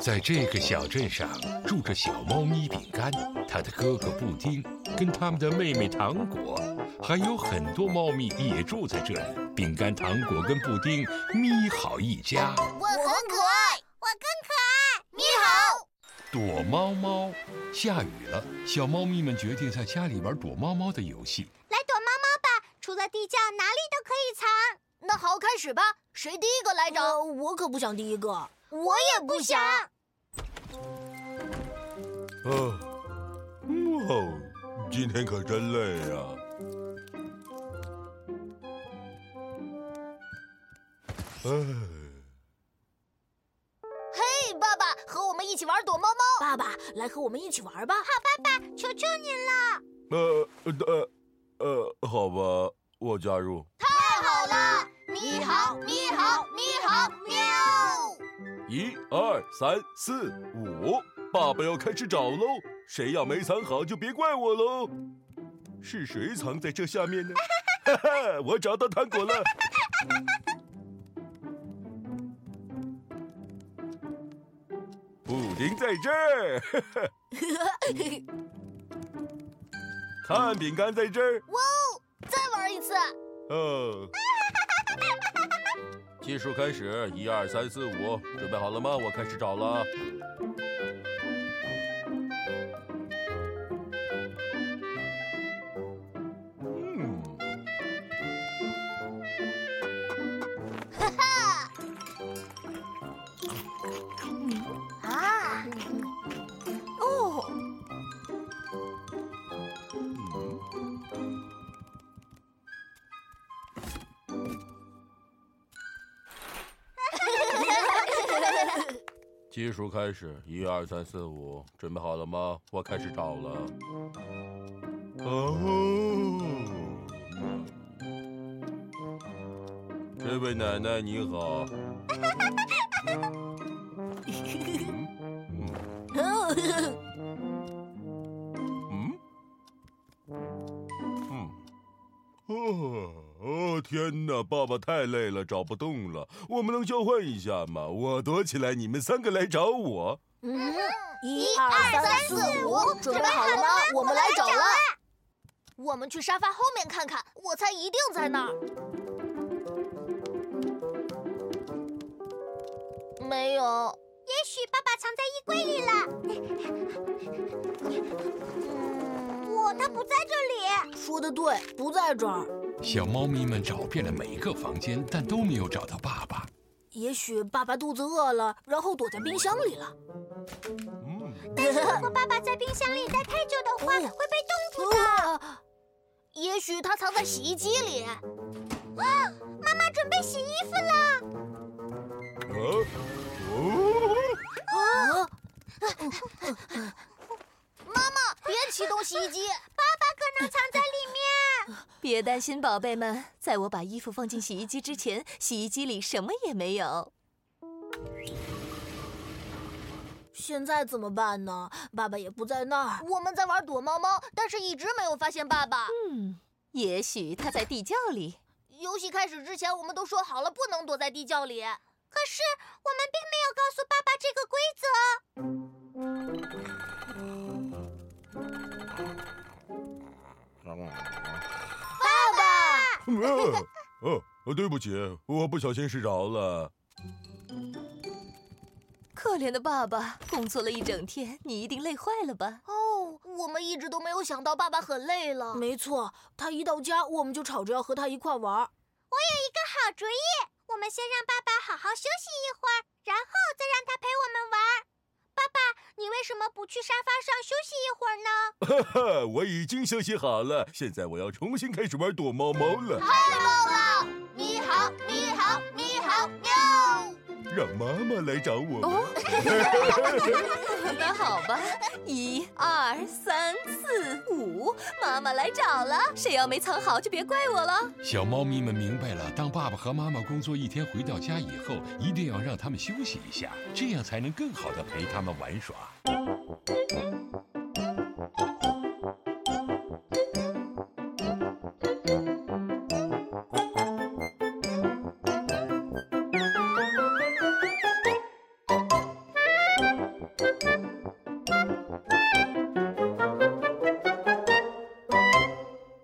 在这个小镇上住着小猫咪饼干，它的哥哥布丁，跟他们的妹妹糖果，还有很多猫咪也住在这里。饼干、糖果跟布丁咪好一家。我很可爱，我更可爱。咪好，躲猫猫。下雨了，小猫咪们决定在家里玩躲猫猫的游戏。来躲猫猫吧，除了地窖，哪里都可以藏。那好，开始吧。谁第一个来找？我可不想第一个。我也不想。啊，哦，今天可真累呀！哎，嘿，爸爸，和我们一起玩躲猫猫。爸爸，来和我们一起玩吧。好，爸爸，求求您了。呃呃呃，好吧，我加入。太好了！你好，你好，你好，喵！一二三四五，爸爸要开始找喽。谁要没藏好，就别怪我喽。是谁藏在这下面呢？哈哈，我找到糖果了。布丁在这儿。看饼干在这儿。哇哦！再玩一次。哦。计数开始，一二三四五，准备好了吗？我开始找了。计数开始，一二三四五，准备好了吗？我开始找了。哦，这位奶奶你好。哦 哦天哪！爸爸太累了，找不动了。我们能交换一下吗？我躲起来，你们三个来找我。嗯，一二三四五，准备好了吗？我们来找了。我们去沙发后面看看，我猜一定在那儿。没有。也许爸爸藏在衣柜里了。我，他不在这里。说的对，不在这儿。小猫咪们找遍了每个房间，但都没有找到爸爸。也许爸爸肚子饿了，然后躲在冰箱里了。嗯。但 是如果爸爸在冰箱里待太久的话，会被冻住的。也许他藏在洗衣机里。啊！妈妈准备洗衣服了。妈妈，别启动洗衣机。别担心，宝贝们，在我把衣服放进洗衣机之前，洗衣机里什么也没有。现在怎么办呢？爸爸也不在那儿。我们在玩躲猫猫，但是一直没有发现爸爸。嗯，也许他在地窖里。游戏开始之前，我们都说好了不能躲在地窖里。可是我们并没有告诉爸爸这个规则。爸爸，哦，对不起，我不小心睡着了。可怜的爸爸，工作了一整天，你一定累坏了吧？哦，我们一直都没有想到爸爸很累了。没错，他一到家，我们就吵着要和他一块玩。我有一个好主意。我们先让爸爸好好休息一会儿，然后再让他陪我们玩。你为什么不去沙发上休息一会儿呢？哈哈，我已经休息好了，现在我要重新开始玩躲猫猫了。太棒了！你好，你好，你好，喵！让妈妈来找我哦。那好吧，一二三四五，妈妈来找了。谁要没藏好，就别怪我了。小猫咪们明白了，当爸爸和妈妈工作一天回到家以后，一定要让他们休息一下，这样才能更好的陪他们玩耍。